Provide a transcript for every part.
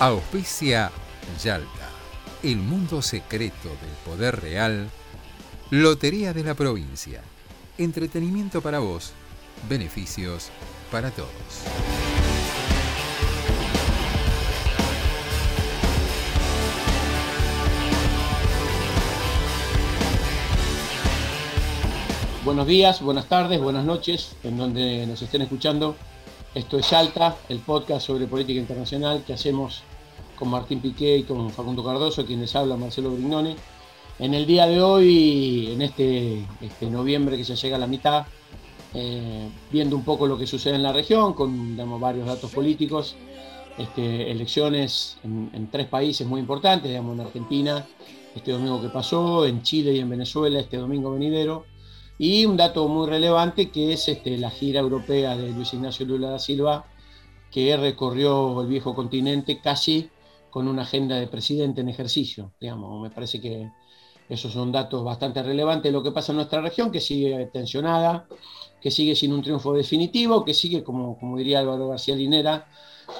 Auspicia Yalta, el mundo secreto del poder real. Lotería de la provincia. Entretenimiento para vos, beneficios para todos. Buenos días, buenas tardes, buenas noches, en donde nos estén escuchando. Esto es Alta, el podcast sobre política internacional que hacemos con Martín Piqué y con Facundo Cardoso, quien les habla Marcelo Brignone. En el día de hoy, en este, este noviembre que ya llega a la mitad, eh, viendo un poco lo que sucede en la región, con varios datos políticos, este, elecciones en, en tres países muy importantes, digamos, en Argentina, este domingo que pasó, en Chile y en Venezuela este domingo venidero. Y un dato muy relevante que es este, la gira europea de Luis Ignacio Lula da Silva, que recorrió el viejo continente casi con una agenda de presidente en ejercicio. Digamos. Me parece que esos son datos bastante relevantes de lo que pasa en nuestra región, que sigue tensionada, que sigue sin un triunfo definitivo, que sigue, como, como diría Álvaro García Linera,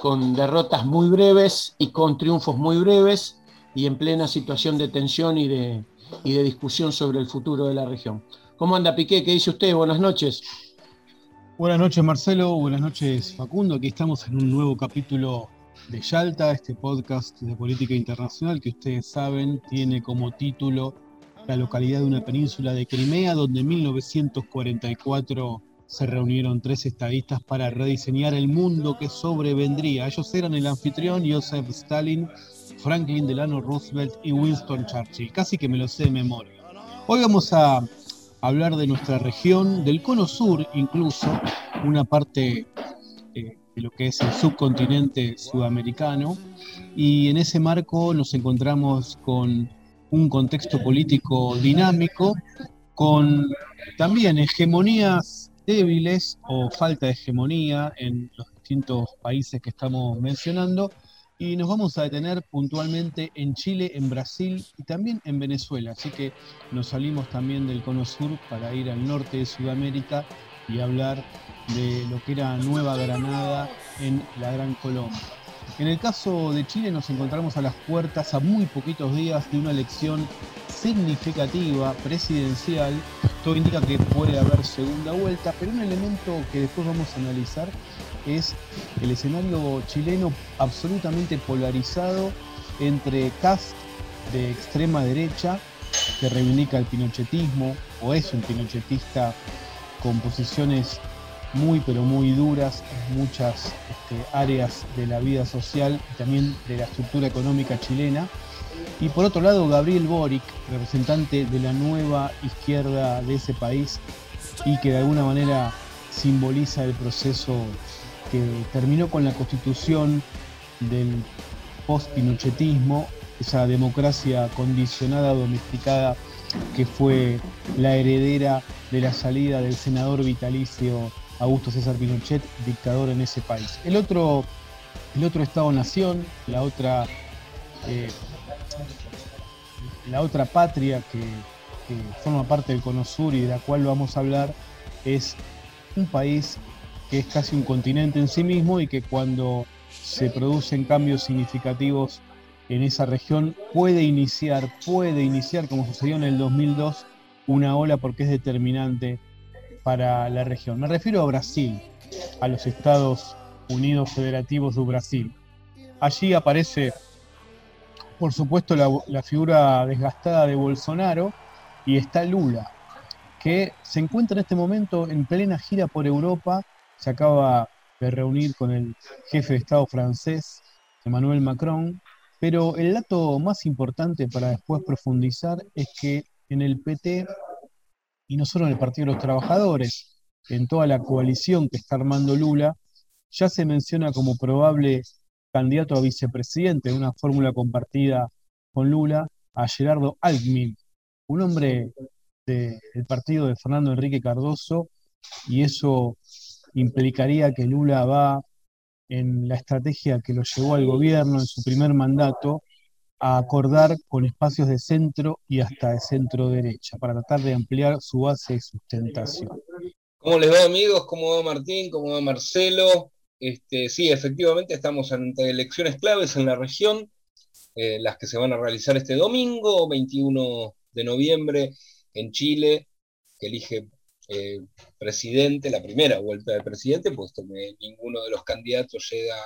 con derrotas muy breves y con triunfos muy breves y en plena situación de tensión y de, y de discusión sobre el futuro de la región. ¿Cómo anda Piqué? ¿Qué dice usted? Buenas noches. Buenas noches Marcelo, buenas noches Facundo. Aquí estamos en un nuevo capítulo de Yalta, este podcast de política internacional que ustedes saben tiene como título la localidad de una península de Crimea, donde en 1944 se reunieron tres estadistas para rediseñar el mundo que sobrevendría. Ellos eran el anfitrión Joseph Stalin, Franklin Delano Roosevelt y Winston Churchill. Casi que me lo sé de memoria. Hoy vamos a hablar de nuestra región, del cono sur incluso, una parte de lo que es el subcontinente sudamericano, y en ese marco nos encontramos con un contexto político dinámico, con también hegemonías débiles o falta de hegemonía en los distintos países que estamos mencionando, y nos vamos a detener puntualmente en Chile, en Brasil y también en Venezuela. Así que nos salimos también del cono sur para ir al norte de Sudamérica y hablar de lo que era Nueva Granada en la Gran Colombia. En el caso de Chile nos encontramos a las puertas a muy poquitos días de una elección significativa presidencial. Todo indica que puede haber segunda vuelta, pero un elemento que después vamos a analizar es el escenario chileno absolutamente polarizado entre cast de extrema derecha, que reivindica el pinochetismo, o es un pinochetista con posiciones muy pero muy duras en muchas este, áreas de la vida social y también de la estructura económica chilena. Y por otro lado, Gabriel Boric, representante de la nueva izquierda de ese país y que de alguna manera simboliza el proceso que terminó con la constitución del post-pinochetismo, esa democracia condicionada, domesticada, que fue la heredera de la salida del senador vitalicio Augusto César Pinochet, dictador en ese país. El otro, el otro Estado-nación, la otra, eh, la otra patria que, que forma parte del Cono Sur y de la cual vamos a hablar, es un país que es casi un continente en sí mismo y que cuando se producen cambios significativos en esa región puede iniciar, puede iniciar, como sucedió en el 2002, una ola porque es determinante para la región. Me refiero a Brasil, a los Estados Unidos Federativos de Brasil. Allí aparece, por supuesto, la, la figura desgastada de Bolsonaro y está Lula, que se encuentra en este momento en plena gira por Europa se acaba de reunir con el jefe de Estado francés, Emmanuel Macron, pero el dato más importante para después profundizar es que en el PT, y no solo en el Partido de los Trabajadores, en toda la coalición que está armando Lula, ya se menciona como probable candidato a vicepresidente de una fórmula compartida con Lula a Gerardo Alckmin, un hombre del partido de Fernando Enrique Cardoso, y eso implicaría que Lula va en la estrategia que lo llevó al gobierno en su primer mandato a acordar con espacios de centro y hasta de centro derecha para tratar de ampliar su base de sustentación. ¿Cómo les va amigos? ¿Cómo va Martín? ¿Cómo va Marcelo? Este, sí, efectivamente estamos ante elecciones claves en la región, eh, las que se van a realizar este domingo, 21 de noviembre, en Chile, que elige eh, presidente, la primera vuelta de presidente, puesto que ninguno de los candidatos llega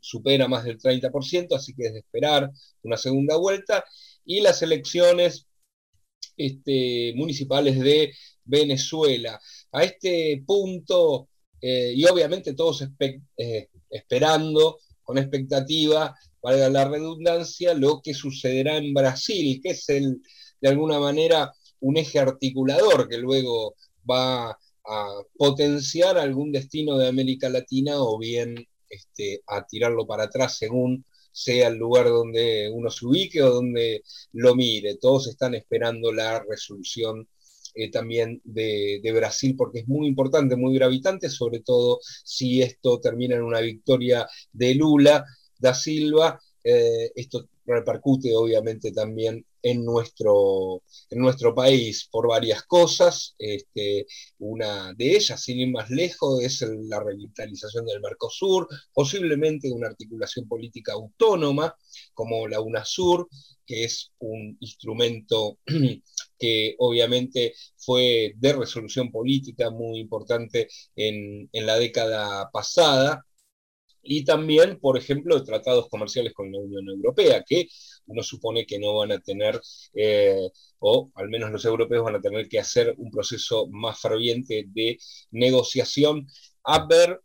supera más del 30%, así que es de esperar una segunda vuelta, y las elecciones este, municipales de Venezuela. A este punto, eh, y obviamente todos eh, esperando con expectativa, valga la redundancia, lo que sucederá en Brasil, que es el, de alguna manera un eje articulador que luego va a potenciar algún destino de América Latina o bien este, a tirarlo para atrás según sea el lugar donde uno se ubique o donde lo mire. Todos están esperando la resolución eh, también de, Brasil porque es muy importante, muy gravitante, sobre todo si esto termina en una victoria de Lula da Silva. Eh, esto repercute obviamente también en nuestro, en nuestro país por varias cosas. Este, una de ellas, sin ir más lejos, es la revitalización del Mercosur, posiblemente una articulación política autónoma como la UNASUR, que es un instrumento que obviamente fue de resolución política muy importante en, en la década pasada, y también, por ejemplo, tratados comerciales con la Unión Europea, que uno supone que no van a tener, eh, o al menos los europeos van a tener que hacer un proceso más ferviente de negociación. A ver,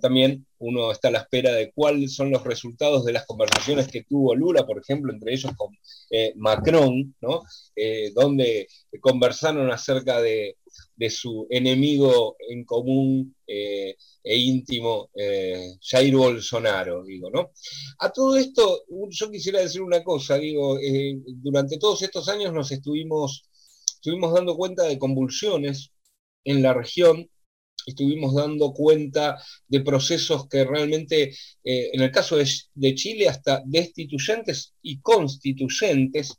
también uno está a la espera de cuáles son los resultados de las conversaciones que tuvo Lula, por ejemplo, entre ellos con eh, Macron, ¿no? Eh, donde conversaron acerca de, de, su enemigo en común e íntimo eh, Jair Bolsonaro, digo, ¿no? A todo esto, yo quisiera decir una cosa, digo, eh, durante todos estos años nos estuvimos, estuvimos dando cuenta de convulsiones en la región, estuvimos dando cuenta de procesos que realmente, eh, en el caso de, Chile, hasta destituyentes y constituyentes,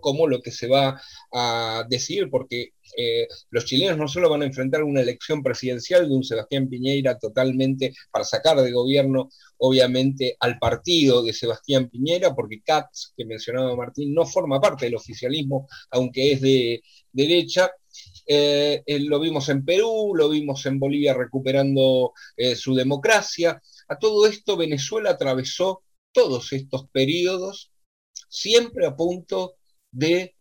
como lo que se va a decidir, porque eh, los chilenos no solo van a enfrentar una elección presidencial de un Sebastián Piñera totalmente para sacar de gobierno, obviamente, al partido de Sebastián Piñera, porque Katz, que mencionaba Martín, no forma parte del oficialismo, aunque es de derecha. Eh, eh, lo vimos en Perú, lo vimos en Bolivia recuperando su democracia. A todo esto Venezuela atravesó todos estos periodos siempre a punto de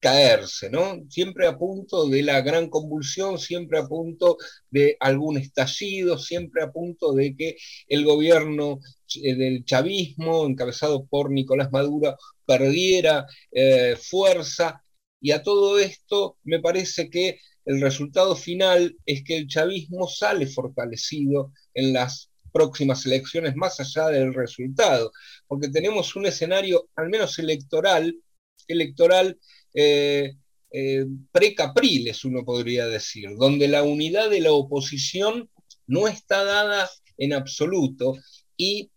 caerse, ¿no? Siempre a punto de la gran convulsión, siempre a punto de algún estallido, siempre a punto de que el gobierno eh, del chavismo, encabezado por Nicolás Maduro, perdiera eh, fuerza. Y a todo esto me parece que el resultado final es que el chavismo sale fortalecido en las próximas elecciones, más allá del resultado, porque tenemos un escenario, al menos electoral, electoral eh, eh, precapriles, uno podría decir, donde la unidad de la oposición no está dada en absoluto y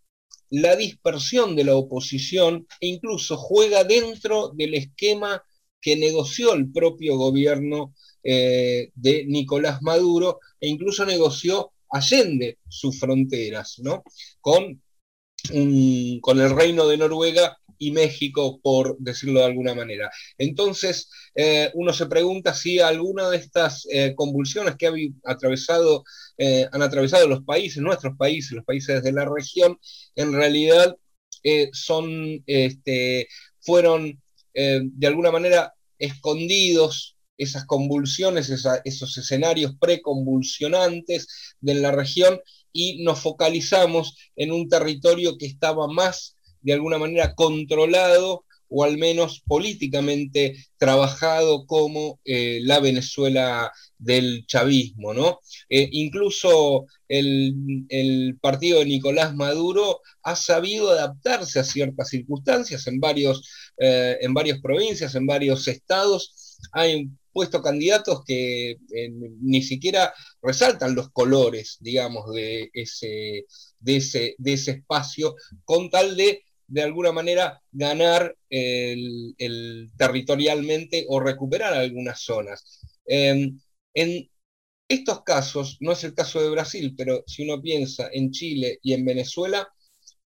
la dispersión de la oposición incluso juega dentro del esquema que negoció el propio gobierno eh, de Nicolás Maduro e incluso negoció Allende sus fronteras, ¿no? Con, con el reino de Noruega y México, por decirlo de alguna manera. Entonces, eh, uno se pregunta si alguna de estas eh, convulsiones que ha atravesado, han atravesado los países, nuestros países, los países de la región, en realidad son, este, fueron de alguna manera escondidos esas convulsiones, esos escenarios preconvulsionantes de la región y nos focalizamos en un territorio que estaba más de alguna manera controlado o al menos políticamente trabajado como eh, la Venezuela del chavismo, ¿no? Eh, incluso el, partido de Nicolás Maduro ha sabido adaptarse a ciertas circunstancias en, varios, eh, en varias provincias, en varios estados. Ha puesto candidatos que ni siquiera resaltan los colores, digamos, de ese, de ese, de ese espacio, con tal de de alguna manera ganar el, territorialmente o recuperar algunas zonas. Em, en estos casos, no es el caso de Brasil, pero si uno piensa en Chile y en Venezuela,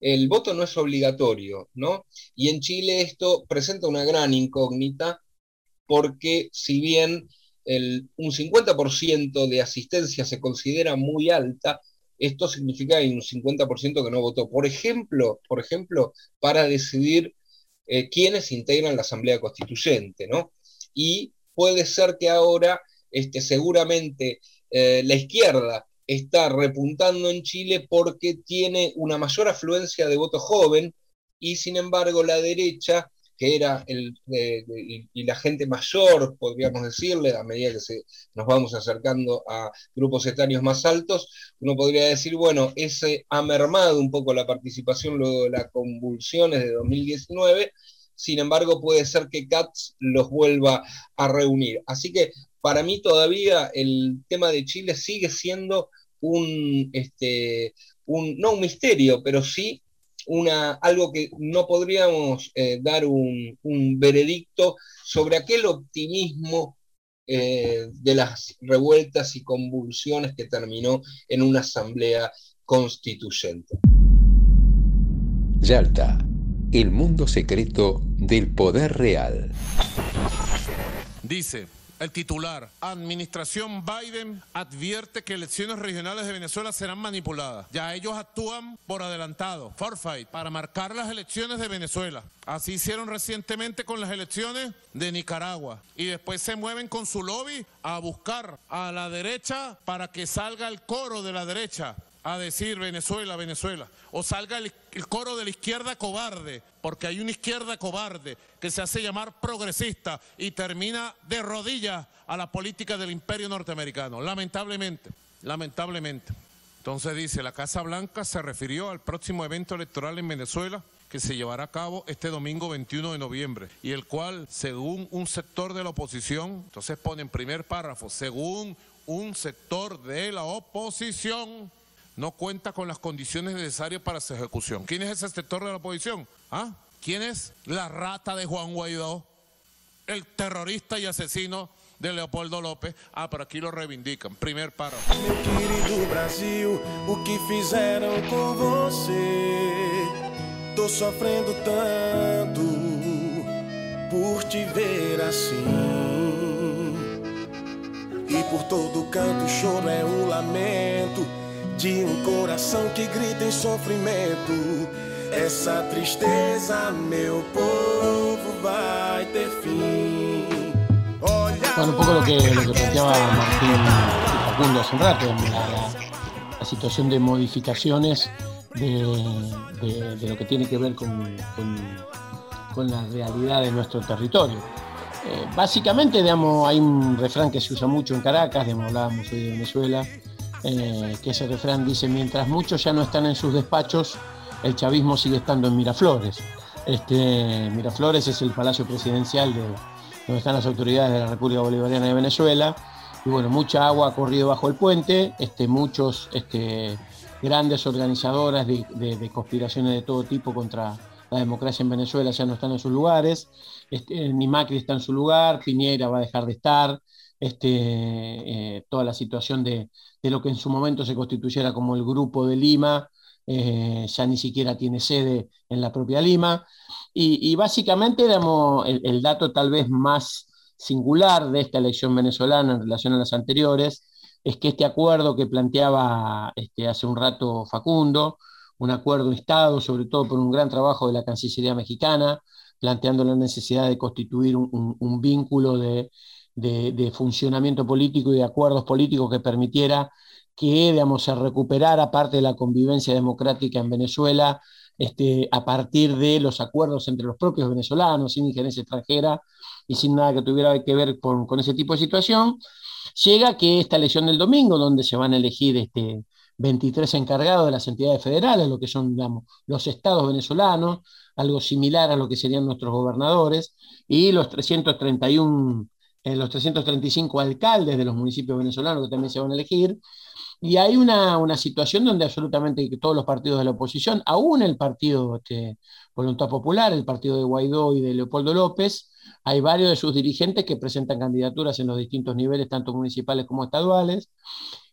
el voto no es obligatorio, ¿no? Y en Chile esto presenta una gran incógnita porque si bien un 50% de asistencia se considera muy alta, esto significa que hay un 50% que no votó. Por ejemplo, por ejemplo para decidir eh, quiénes integran la Asamblea Constituyente, ¿no? Y puede ser que ahora, este, seguramente, eh, la izquierda está repuntando en Chile porque tiene una mayor afluencia de voto joven y sin embargo la derecha que era el, y, la gente mayor, podríamos decirle, a medida que nos vamos acercando a grupos etarios más altos, uno podría decir, bueno, ese ha mermado un poco la participación luego de las convulsiones de 2019, sin embargo puede ser que CATS los vuelva a reunir. Así que para mí todavía el tema de Chile sigue siendo un, este, un no un misterio, pero sí una, algo que no podríamos eh, dar un, veredicto sobre aquel optimismo eh, de las revueltas y convulsiones que terminó en una asamblea constituyente. Yalta, el mundo secreto del poder real. Dice, el titular, Administración Biden advierte que elecciones regionales de Venezuela serán manipuladas. Ya ellos actúan por adelantado, forfeit, para marcar las elecciones de Venezuela. Así hicieron recientemente con las elecciones de Nicaragua. Y después se mueven con su lobby a buscar a la derecha para que salga el coro de la derecha a decir Venezuela, Venezuela. O salga el, coro de la izquierda cobarde, porque hay una izquierda cobarde que se hace llamar progresista y termina de rodillas a la política del imperio norteamericano. Lamentablemente, lamentablemente. Entonces dice, la Casa Blanca se refirió al próximo evento electoral en Venezuela que se llevará a cabo este domingo 21 de noviembre y el cual, según un sector de la oposición, entonces pone en primer párrafo, según un sector de la oposición, no cuenta con las condiciones necesarias para su ejecución. ¿Quién es ese sector de la oposición? ¿Ah? ¿Quién es la rata de Juan Guaidó? El terrorista y asesino de Leopoldo López. Ah, pero aquí lo reivindican. Primer párrafo. querido Brasil, o que fizeram com você? Tô sofrendo tanto por te ver assim. E por todo canto choro é um lamento de um coração que grita em sofrimento. Essa tristeza, meu povo, vai ter fin. Bueno, un poco lo que, lo que planteaba Martín y Facundo hace un rato, la, la situación de modificaciones de, de, lo que tiene que ver con, con, con la realidad de nuestro territorio. Eh, básicamente, digamos, hay un refrán que se usa mucho en Caracas, digamos, hablábamos hoy de Venezuela, eh, que ese refrán dice, mientras muchos ya no están en sus despachos, el chavismo sigue estando en Miraflores. Este, Miraflores es el palacio presidencial de, donde están las autoridades de la República Bolivariana de Venezuela. Y bueno, mucha agua ha corrido bajo el puente, este, muchos este, grandes organizadoras de, conspiraciones de todo tipo contra la democracia en Venezuela ya no están en sus lugares. Este, ni Macri está en su lugar, Piñera va a dejar de estar. Este, eh, toda la situación de, lo que en su momento se constituyera como el Grupo de Lima, eh, ya ni siquiera tiene sede en la propia Lima. Y, básicamente digamos, el, dato tal vez más singular de esta elección venezolana en relación a las anteriores es que este acuerdo que planteaba este, hace un rato Facundo, un acuerdo Estado, sobre todo por un gran trabajo de la Cancillería mexicana, planteando la necesidad de constituir un vínculo de, de, funcionamiento político y de acuerdos políticos que permitiera que digamos, se recuperara parte de la convivencia democrática en Venezuela este, a partir de los acuerdos entre los propios venezolanos, sin injerencia extranjera y sin nada que tuviera que ver con, ese tipo de situación, llega que esta elección del domingo, donde se van a elegir este, 23 encargados de las entidades federales, lo que son digamos, los estados venezolanos, algo similar a lo que serían nuestros gobernadores, y los 331, eh, los 335 alcaldes de los municipios venezolanos que también se van a elegir. Y hay una, una situación donde absolutamente todos los partidos de la oposición, aún el partido este, Voluntad Popular, el partido de Guaidó y de Leopoldo López, hay varios de sus dirigentes que presentan candidaturas en los distintos niveles, tanto municipales como estaduales.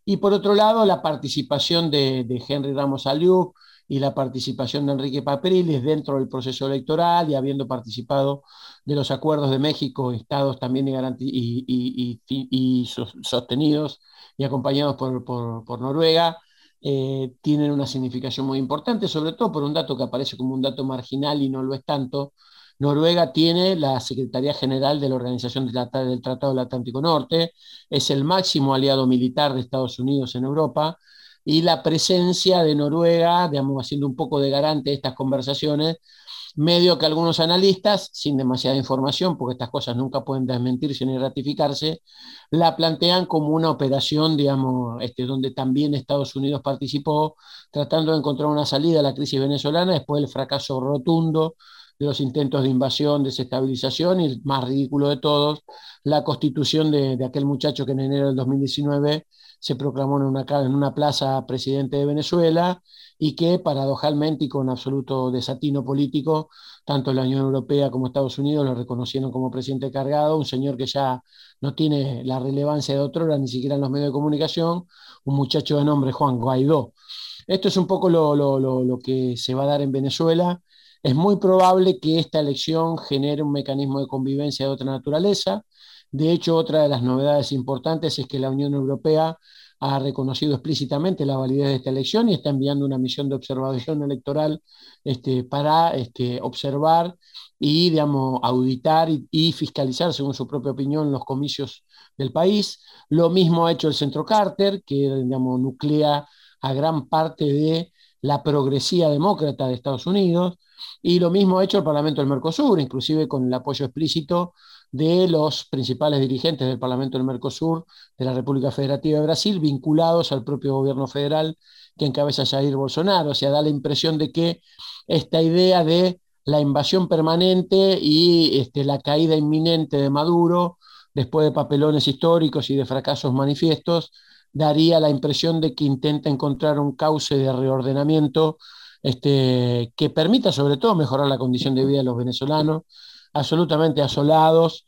Y por otro lado, la participación de, Henry Ramos Aliú y la participación de Enrique Papriles dentro del proceso electoral y habiendo participado de los acuerdos de México, estados también y, sostenidos y acompañados por, por, Noruega, eh, tienen una significación muy importante, sobre todo por un dato que aparece como un dato marginal y no lo es tanto, Noruega tiene la Secretaría General de la Organización del Tratado del Atlántico Norte, es el máximo aliado militar de Estados Unidos en Europa y la presencia de Noruega, digamos, haciendo un poco de garante de estas conversaciones, medio que algunos analistas, sin demasiada información, porque estas cosas nunca pueden desmentirse ni ratificarse, la plantean como una operación, digamos, este, donde también Estados Unidos participó, tratando de encontrar una salida a la crisis venezolana después del fracaso rotundo de los intentos de invasión, desestabilización y el más ridículo de todos, la constitución de, aquel muchacho que en enero del 2019 se proclamó en una, plaza presidente de Venezuela y que paradojalmente y con absoluto desatino político, tanto la Unión Europea como Estados Unidos lo reconocieron como presidente cargado, un señor que ya no tiene la relevancia de otro, ni siquiera en los medios de comunicación, un muchacho de nombre Juan Guaidó. Esto es un poco lo que se va a dar en Venezuela es muy probable que esta elección genere un mecanismo de convivencia de otra naturaleza. De hecho, otra de las novedades importantes es que la Unión Europea ha reconocido explícitamente la validez de esta elección y está enviando una misión de observación electoral este, para este, observar y digamos, auditar y, fiscalizar, según su propia opinión, los comicios del país. Lo mismo ha hecho el Centro Carter, que digamos, nuclea a gran parte de la progresía demócrata de Estados Unidos. Y lo mismo ha hecho el Parlamento del Mercosur, inclusive con el apoyo explícito de los principales dirigentes del Parlamento del Mercosur de la República Federativa de Brasil, vinculados al propio gobierno federal que encabeza Jair Bolsonaro. O sea, da la impresión de que esta idea de la invasión permanente y este, la caída inminente de Maduro, después de papelones históricos y de fracasos manifiestos, daría la impresión de que intenta encontrar un cauce de reordenamiento este, que permita sobre todo mejorar la condición de vida de los venezolanos, absolutamente asolados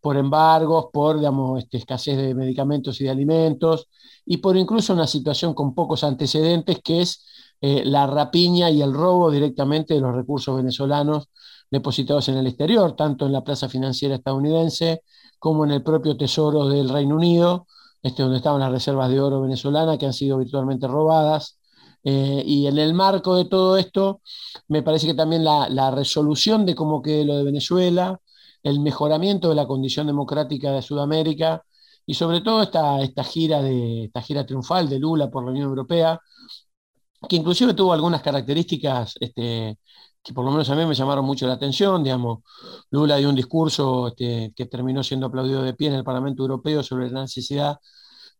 por embargos, por este, escasez de medicamentos y de alimentos, y por incluso una situación con pocos antecedentes, que es eh, la rapiña y el robo directamente de los recursos venezolanos depositados en el exterior, tanto en la plaza financiera estadounidense como en el propio Tesoro del Reino Unido, este, donde estaban las reservas de oro venezolana que han sido virtualmente robadas. Eh, y en el marco de todo esto, me parece que también la, resolución de cómo quede lo de Venezuela, el mejoramiento de la condición democrática de Sudamérica y sobre todo esta, esta, gira, de, esta gira triunfal de Lula por la Unión Europea, que inclusive tuvo algunas características este, que por lo menos a mí me llamaron mucho la atención. Digamos, Lula dio un discurso este, que terminó siendo aplaudido de pie en el Parlamento Europeo sobre la necesidad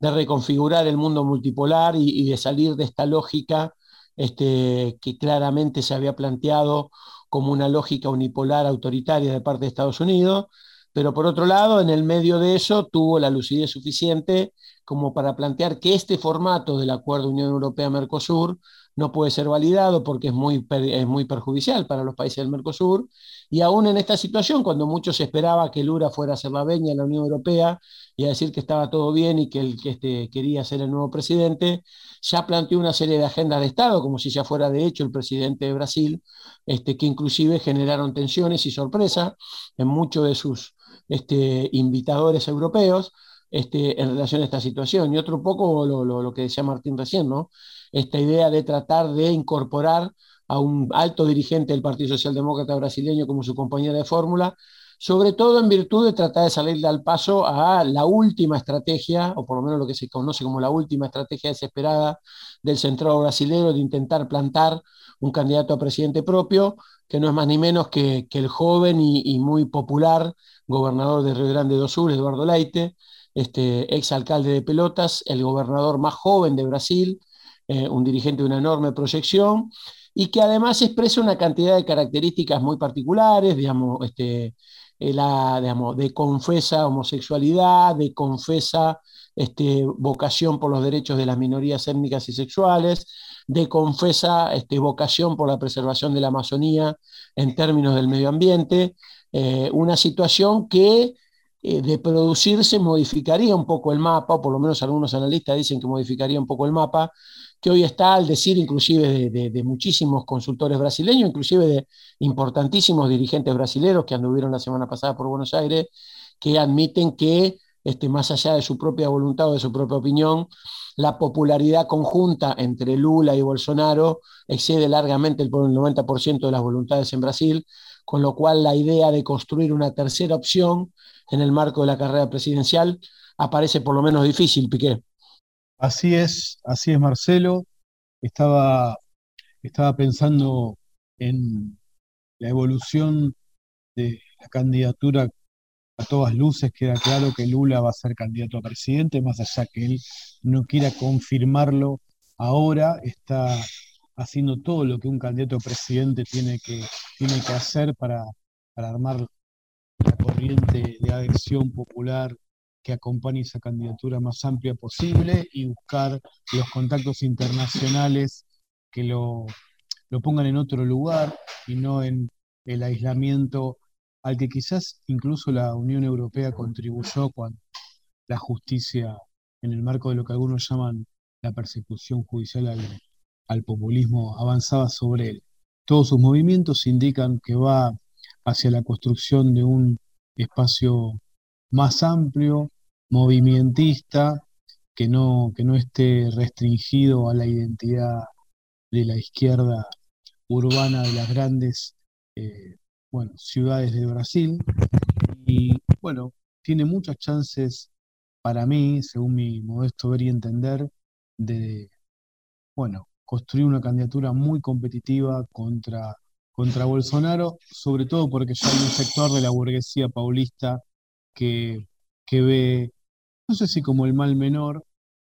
de reconfigurar el mundo multipolar y, de salir de esta lógica este, que claramente se había planteado como una lógica unipolar autoritaria de parte de Estados Unidos, pero por otro lado, en el medio de eso tuvo la lucidez suficiente como para plantear que este formato del acuerdo Unión Europea-Mercosur no puede ser validado porque es muy, es muy perjudicial para los países del Mercosur. Y aún en esta situación, cuando muchos esperaban que Lula fuera a ser la veña en la Unión Europea y a decir que estaba todo bien y que él que este, quería ser el nuevo presidente, ya planteó una serie de agendas de Estado, como si ya fuera de hecho el presidente de Brasil, este, que inclusive generaron tensiones y sorpresa en muchos de sus este, invitadores europeos. Este, en relación a esta situación. Y otro poco lo, lo que decía Martín recién, ¿no? Esta idea de tratar de incorporar a un alto dirigente del Partido Socialdemócrata brasileño como su compañera de fórmula, sobre todo en virtud de tratar de salir al paso a la última estrategia, o por lo menos lo que se conoce como la última estrategia desesperada del centrado brasileño de intentar plantar un candidato a presidente propio, que no es más ni menos que, el joven y, muy popular gobernador de Río Grande do Sur, Eduardo Leite, este, ex alcalde de Pelotas, el gobernador más joven de Brasil, eh, un dirigente de una enorme proyección, y que además expresa una cantidad de características muy particulares, digamos, este, eh, la, digamos, de confesa homosexualidad, de confesa este, vocación por los derechos de las minorías étnicas y sexuales, de confesa este, vocación por la preservación de la Amazonía en términos del medio ambiente, eh, una situación que de producirse modificaría un poco el mapa, o por lo menos algunos analistas dicen que modificaría un poco el mapa, que hoy está al decir inclusive de, muchísimos consultores brasileños, inclusive de importantísimos dirigentes brasileños que anduvieron la semana pasada por Buenos Aires, que admiten que, este, más allá de su propia voluntad o de su propia opinión, la popularidad conjunta entre Lula y Bolsonaro excede largamente el, el 90% de las voluntades en Brasil, con lo cual la idea de construir una tercera opción en el marco de la carrera presidencial aparece por lo menos difícil, Piqué. Así es, así es Marcelo. Estaba, estaba pensando en la evolución de la candidatura a todas luces. Queda claro que Lula va a ser candidato a presidente, más allá que él no quiera confirmarlo ahora, está haciendo todo lo que un candidato a presidente tiene que, tiene que hacer para, para armar la corriente de adhesión popular que acompañe esa candidatura más amplia posible y buscar los contactos internacionales que lo, pongan en otro lugar y no en el aislamiento al que quizás incluso la Unión Europea contribuyó cuando la justicia, en el marco de lo que algunos llaman la persecución judicial al, al populismo, avanzaba sobre él. Todos sus movimientos indican que va hacia la construcción de un espacio más amplio, movimentista, que no, que no esté restringido a la identidad de la izquierda urbana de las grandes eh, bueno, ciudades de Brasil. Y bueno, tiene muchas chances para mí, según mi modesto ver y entender, de bueno, construir una candidatura muy competitiva contra, contra Bolsonaro, sobre todo porque ya hay un sector de la burguesía paulista que, que ve no sé si como el mal menor,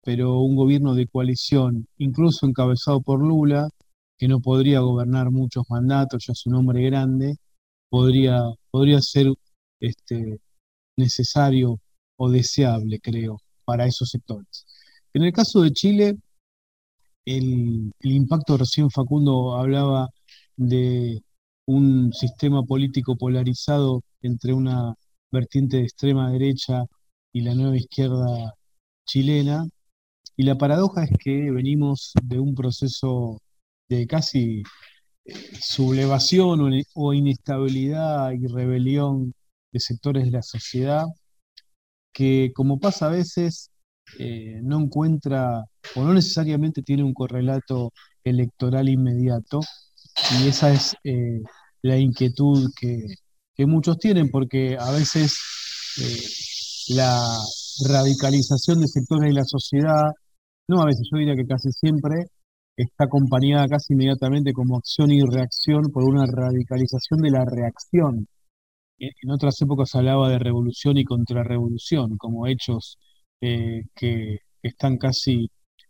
pero un gobierno de coalición, incluso encabezado por Lula, que no podría gobernar muchos mandatos, ya es un hombre grande, podría, podría ser este, necesario o deseable, creo, para esos sectores. En el caso de Chile, el, el impacto recién Facundo hablaba de un sistema político polarizado entre una vertiente de extrema derecha y la nueva izquierda chilena. Y la paradoja es que venimos de un proceso de casi eh, sublevación o inestabilidad y rebelión de sectores de la sociedad que, como pasa a veces, eh, no encuentra o no necesariamente tiene un correlato electoral inmediato. Y esa es eh, la inquietud que, que, muchos tienen, porque a veces la radicalización de sectores de la sociedad, no a veces, yo diría que casi siempre, está acompañada casi inmediatamente como acción y reacción por una radicalización de la reacción. En otras épocas hablaba de revolución y contrarrevolución como hechos eh, que están casi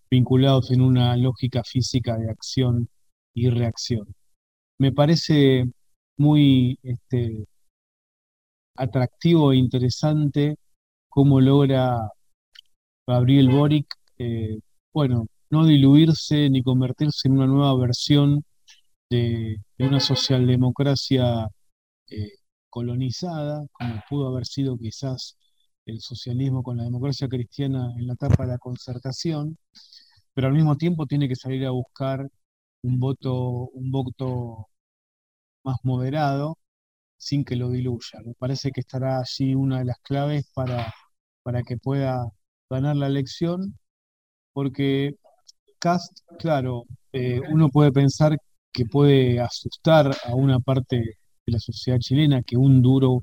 vinculados en una lógica física de acción y reacción. Me parece muy este, atractivo e interesante cómo logra Gabriel Boric, eh, bueno, no diluirse ni convertirse en una nueva versión de, una socialdemocracia eh, colonizada, como pudo haber sido quizás el socialismo con la democracia cristiana en la etapa de la concertación, pero al mismo tiempo tiene que salir a buscar un voto, un voto más moderado sin que lo diluya. Me parece que estará allí una de las claves para para que pueda ganar la elección, porque Cast, claro, eh, uno puede pensar que puede asustar a una parte de la sociedad chilena que un duro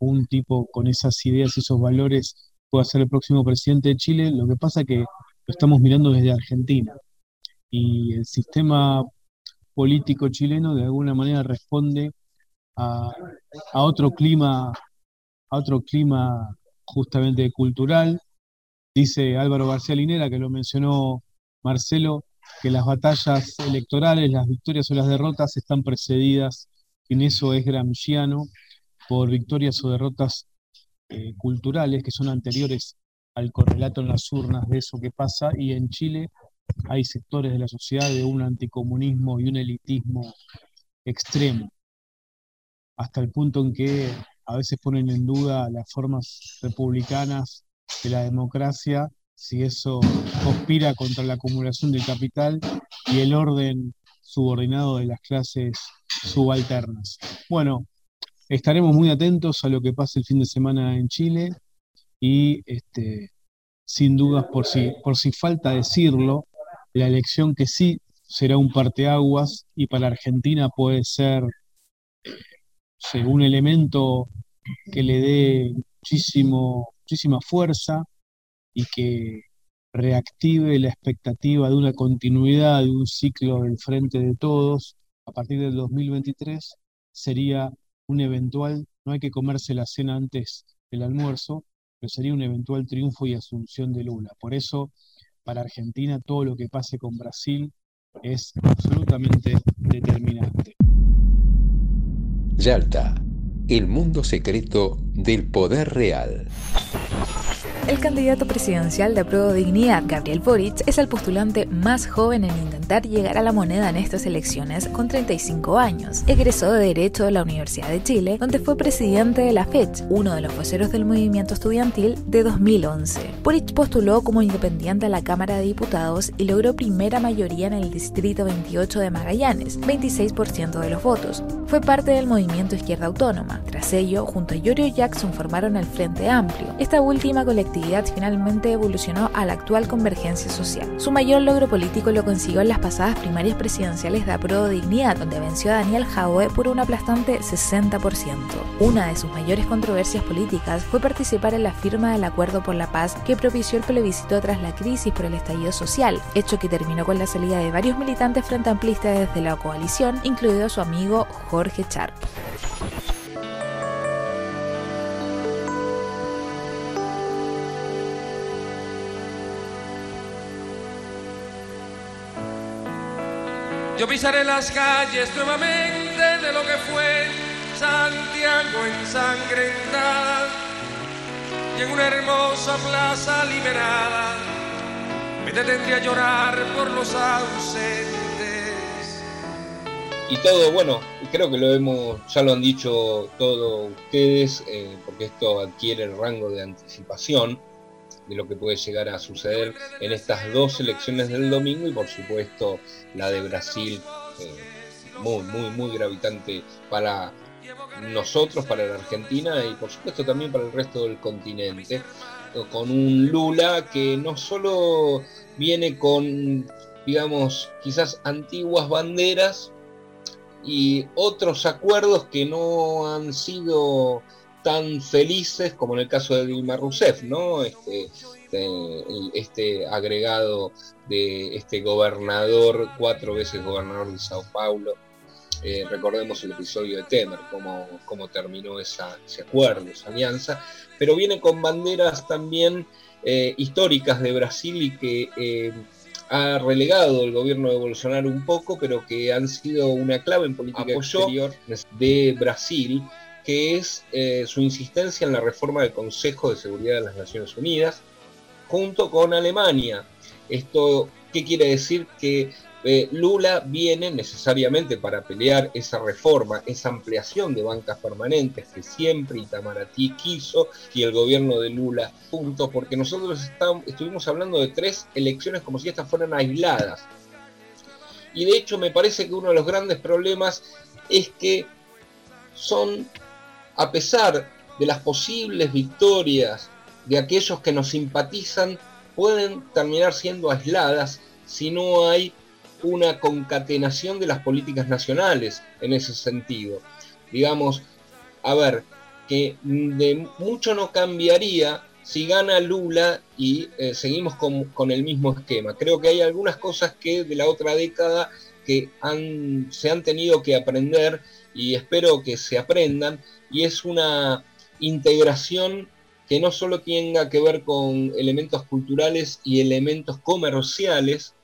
un tipo con esas ideas y esos valores pueda ser el próximo presidente de Chile. Lo que pasa es que lo estamos mirando desde Argentina y el sistema político chileno de alguna manera responde a otro clima, a otro clima justamente cultural. Dice Álvaro García Linera, que lo mencionó Marcelo, que las batallas electorales, las victorias o las derrotas están precedidas, en eso es gramsciano, por victorias o derrotas eh, culturales que son anteriores al correlato en las urnas de eso que pasa, y en Chile hay sectores de la sociedad de un anticomunismo y un elitismo extremo, hasta el punto en que a veces ponen en duda las formas republicanas de la democracia si eso conspira contra la acumulación del capital y el orden subordinado de las clases subalternas. Bueno, estaremos muy atentos a lo que pase el fin de semana en Chile y este, sin dudas, por si, por si falta decirlo, la elección que sí será un parteaguas y para Argentina puede ser un elemento que le dé muchísimo, muchísima fuerza y que reactive la expectativa de una continuidad de un ciclo del frente de todos a partir del 2023 sería un eventual, no hay que comerse la cena antes del almuerzo, pero sería un eventual triunfo y asunción de Lula. Por eso, para Argentina, todo lo que pase con Brasil es absolutamente determinante. Yalta, el mundo secreto del poder real. El candidato presidencial de Pro Dignidad, Gabriel Boric, es el postulante más joven en intentar llegar a la moneda en estas elecciones con 35 años. Egresó de Derecho de la Universidad de Chile, donde fue presidente de la FECH, uno de los voceros del movimiento estudiantil de 2011. Boric postuló como independiente a la Cámara de Diputados y logró primera mayoría en el Distrito 28 de Magallanes, 26% de los votos. Fue parte del movimiento Izquierda Autónoma. Tras ello, junto a Yorio Jackson formaron el Frente Amplio. Esta última colectiva finalmente evolucionó a la actual convergencia social. Su mayor logro político lo consiguió en las pasadas primarias presidenciales de Apro Dignidad, donde venció a Daniel Jaue por un aplastante 60%. Una de sus mayores controversias políticas fue participar en la firma del Acuerdo por la Paz que propició el plebiscito tras la crisis por el estallido social, hecho que terminó con la salida de varios militantes frente amplistas desde la coalición, incluido su amigo Jorge Charp. Yo pisaré las calles nuevamente de lo que fue Santiago ensangrentada y en una hermosa plaza liberada me detendría a llorar por los ausentes. Y todo, bueno, creo que lo hemos, ya lo han dicho todos ustedes, eh, porque esto adquiere el rango de anticipación de lo que puede llegar a suceder en estas dos elecciones del domingo y por supuesto la de Brasil, eh, muy, muy, muy gravitante para nosotros, para la Argentina y por supuesto también para el resto del continente, con un Lula que no solo viene con, digamos, quizás antiguas banderas y otros acuerdos que no han sido tan felices como en el caso de Dilma Rousseff, ¿no? Este, este, este, agregado de este gobernador, cuatro veces gobernador de Sao Paulo. Eh, recordemos el episodio de Temer, cómo, cómo terminó esa, ese acuerdo, esa alianza, pero viene con banderas también eh, históricas de Brasil y que eh, ha relegado el gobierno de Bolsonaro un poco, pero que han sido una clave en política exterior de Brasil que es eh, su insistencia en la reforma del Consejo de Seguridad de las Naciones Unidas, junto con Alemania. Esto, ¿qué quiere decir? Que eh, Lula viene necesariamente para pelear esa reforma, esa ampliación de bancas permanentes que siempre Itamaraty quiso y el gobierno de Lula, punto, porque nosotros estuvimos hablando de tres elecciones como si estas fueran aisladas. Y de hecho me parece que uno de los grandes problemas es que son a pesar de las posibles victorias de aquellos que nos simpatizan, pueden terminar siendo aisladas si no hay una concatenación de las políticas nacionales en ese sentido. Digamos, a ver, que de mucho no cambiaría si gana Lula y eh, seguimos con, el mismo esquema. Creo que hay algunas cosas que de la otra década que han, se han tenido que aprender y espero que se aprendan, y es una integración que no solo tenga que ver con elementos culturales y elementos comerciales,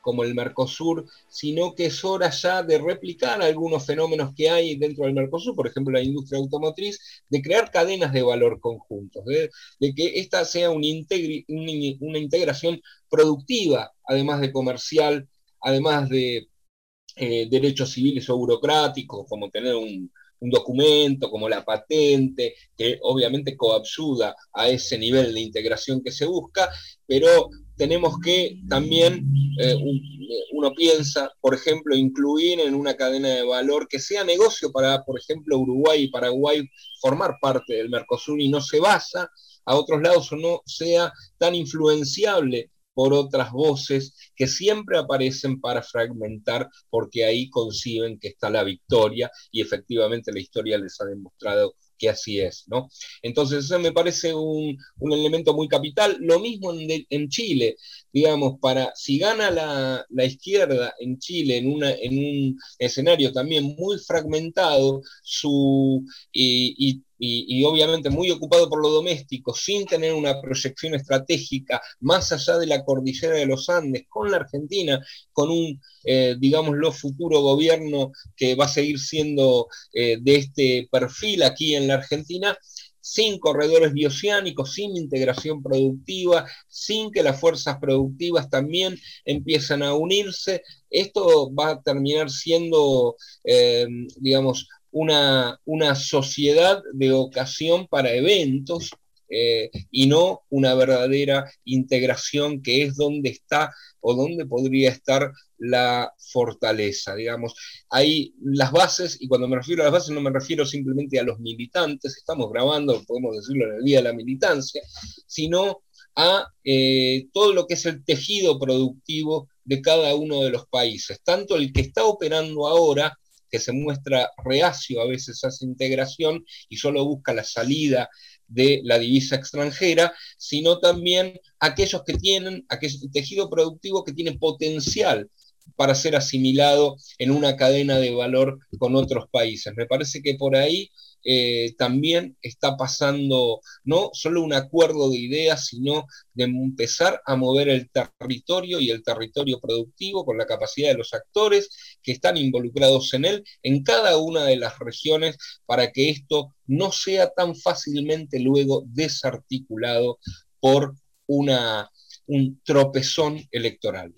como el Mercosur, sino que es hora ya de replicar algunos fenómenos que hay dentro del Mercosur, por ejemplo la industria automotriz, de crear cadenas de valor conjuntos, de, que esta sea una, una integración productiva, además de comercial, además de eh, derechos civiles o burocráticos, como tener un, documento como la patente, que obviamente coabsuda a ese nivel de integración que se busca, pero tenemos que también, eh, uno piensa, por ejemplo, incluir en una cadena de valor que sea negocio para, por ejemplo, Uruguay y Paraguay formar parte del Mercosur y no se basa a otros lados o no sea tan influenciable por otras voces que siempre aparecen para fragmentar porque ahí conciben que está la victoria y efectivamente la historia les ha demostrado que así es, ¿no? Entonces eso me parece un, elemento muy capital. Lo mismo en, Chile, digamos, para si gana la, izquierda en Chile en, una, en un escenario también muy fragmentado, su, y, obviamente muy ocupado por lo doméstico, sin tener una proyección estratégica más allá de la cordillera de los Andes, con la Argentina, con un, eh, digámoslo, futuro gobierno que va a seguir siendo eh, de este perfil aquí en la Argentina, sin corredores bioceánicos, sin integración productiva, sin que las fuerzas productivas también empiezan a unirse, esto va a terminar siendo, eh, digamos, una, una sociedad de ocasión para eventos eh, y no una verdadera integración que es donde está o donde podría estar la fortaleza, digamos. Hay las bases, y cuando me refiero a las bases no me refiero simplemente a los militantes, estamos grabando, podemos decirlo en el Día de la Militancia, sino a eh, todo lo que es el tejido productivo de cada uno de los países, tanto el que está operando ahora que se muestra reacio a veces a esa integración y solo busca la salida de la divisa extranjera, sino también aquellos que tienen, aquel tejido productivo que tiene potencial para ser asimilado en una cadena de valor con otros países. Me parece que por ahí eh, también está pasando no solo un acuerdo de ideas, sino de empezar a mover el territorio y el territorio productivo con la capacidad de los actores que están involucrados en él en cada una de las regiones para que esto no sea tan fácilmente luego desarticulado por una, un tropezón electoral.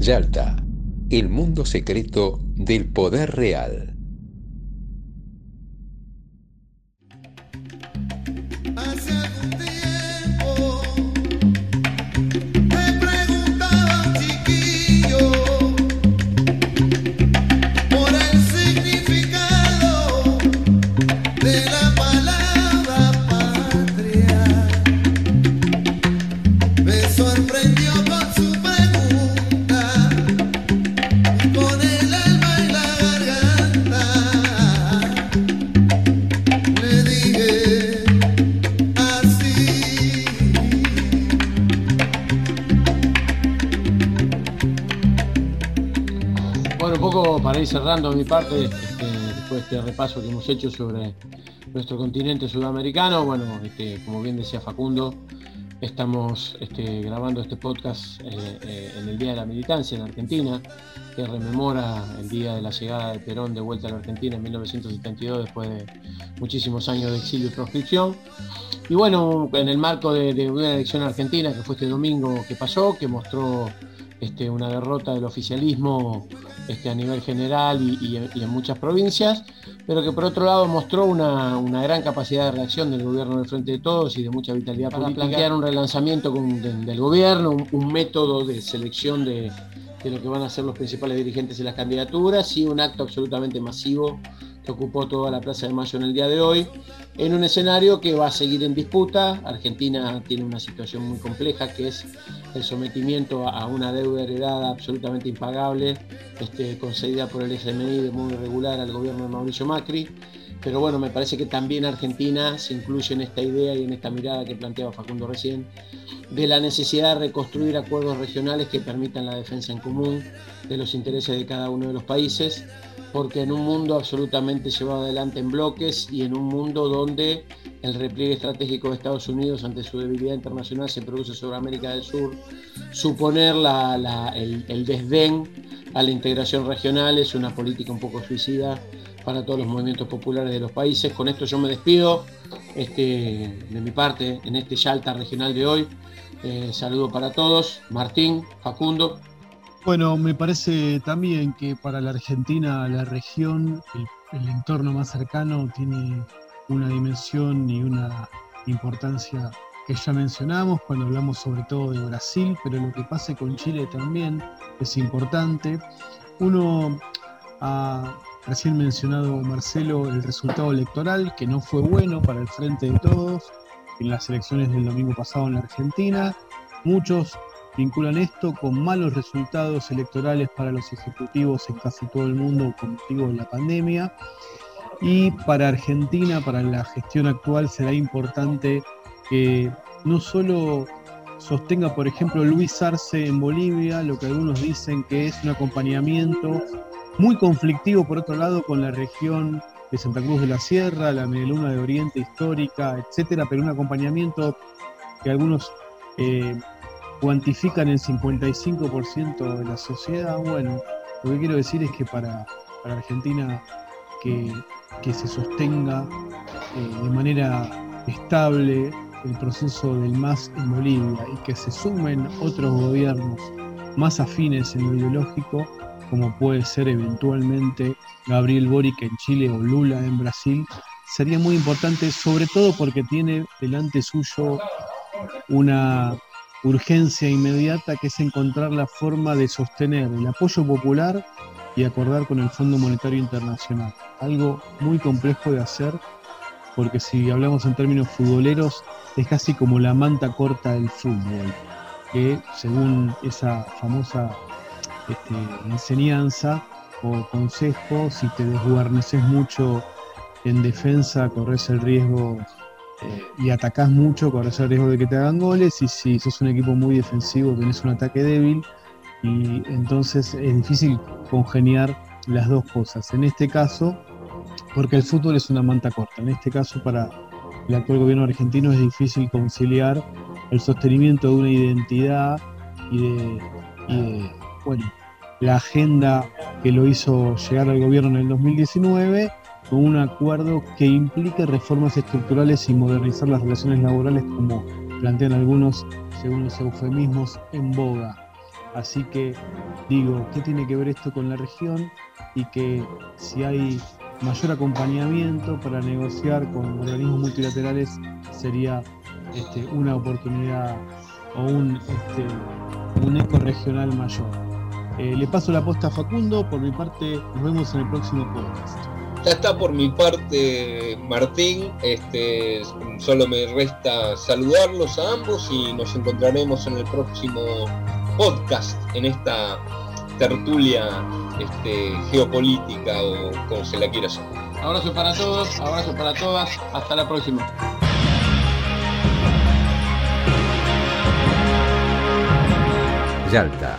Yalta, el mundo secreto del poder real. Cerrando mi parte, este, después de este repaso que hemos hecho sobre nuestro continente sudamericano, bueno, este, como bien decía Facundo, estamos este, grabando este podcast eh, eh, en el Día de la Militancia en Argentina, que rememora el día de la llegada de Perón de vuelta a la Argentina en 1972, después de muchísimos años de exilio y proscripción. Y bueno, en el marco de, de una elección argentina que fue este domingo que pasó, que mostró este, una derrota del oficialismo este, a nivel general y, en muchas provincias, pero que por otro lado mostró una, gran capacidad de reacción del gobierno del Frente de Todos y de mucha vitalidad para plantear un relanzamiento del gobierno, un, método de selección de, de lo que van a ser los principales dirigentes de las candidaturas y un acto absolutamente masivo ocupó toda la Plaza de Mayo en el día de hoy, en un escenario que va a seguir en disputa. Argentina tiene una situación muy compleja que es el sometimiento a una deuda heredada absolutamente impagable, este, concedida por el FMI de modo irregular al gobierno de Mauricio Macri. Pero bueno, me parece que también Argentina se incluye en esta idea y en esta mirada que planteaba Facundo recién, de la necesidad de reconstruir acuerdos regionales que permitan la defensa en común de los intereses de cada uno de los países, porque en un mundo absolutamente llevado adelante en bloques y en un mundo donde el repliegue estratégico de Estados Unidos ante su debilidad internacional se produce sobre América del Sur, suponer el, el desdén a la integración regional es una política un poco suicida para todos los movimientos populares de los países. Con esto yo me despido este, de mi parte en este Yalta regional de hoy. Eh, saludo para todos. Martín, Facundo. Bueno, me parece también que para la Argentina, la región, el, entorno más cercano tiene una dimensión y una importancia que ya mencionamos cuando hablamos sobre todo de Brasil, pero lo que pase con Chile también es importante. Uno ha recién mencionado Marcelo el resultado electoral, que no fue bueno para el frente de todos en las elecciones del domingo pasado en la Argentina. Muchos vinculan esto con malos resultados electorales para los ejecutivos en casi todo el mundo con motivo de la pandemia. Y para Argentina, para la gestión actual, será importante que no solo sostenga, por ejemplo, Luis Arce en Bolivia, lo que algunos dicen que es un acompañamiento muy conflictivo por otro lado con la región de Santa Cruz de la Sierra, la Medialuna de Oriente histórica, etcétera, pero un acompañamiento que algunos eh, cuantifican en 55% de la sociedad. Bueno, lo que quiero decir es que para, para Argentina que, se sostenga eh, de manera estable el proceso del MAS en Bolivia y que se sumen otros gobiernos más afines en lo ideológico, como puede ser eventualmente Gabriel Boric en Chile o Lula en Brasil, sería muy importante, sobre todo porque tiene delante suyo una urgencia inmediata que es encontrar la forma de sostener el apoyo popular y acordar con el Fondo Monetario Internacional. Algo muy complejo de hacer porque si hablamos en términos futboleros es casi como la manta corta del fútbol, que según esa famosa este, enseñanza o consejo, si te desguarneces mucho en defensa, corres el riesgo eh, y atacás mucho, corres el riesgo de que te hagan goles, y si sos un equipo muy defensivo, tenés un ataque débil, y entonces es difícil congeniar las dos cosas. En este caso, porque el fútbol es una manta corta, en este caso para el actual gobierno argentino es difícil conciliar el sostenimiento de una identidad y de bueno, la agenda que lo hizo llegar al gobierno en el 2019 con un acuerdo que implique reformas estructurales y modernizar las relaciones laborales como plantean algunos, según los eufemismos, en boga. Así que digo, ¿qué tiene que ver esto con la región? Y que si hay mayor acompañamiento para negociar con organismos multilaterales sería este, una oportunidad o un, este, un eco regional mayor. Eh, le paso la posta a Facundo, por mi parte nos vemos en el próximo podcast. Ya está por mi parte Martín, este, solo me resta saludarlos a ambos y nos encontraremos en el próximo podcast, en esta tertulia este, geopolítica o como se la quiera llamar. Abrazo para todos, abrazo para todas, hasta la próxima. Yalta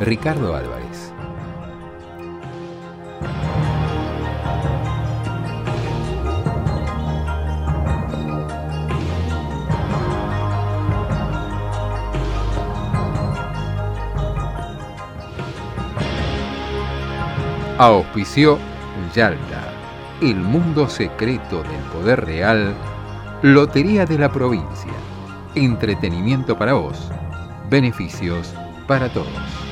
Ricardo Álvarez. Auspició Yalta, el mundo secreto del poder real, Lotería de la provincia, entretenimiento para vos, beneficios para todos.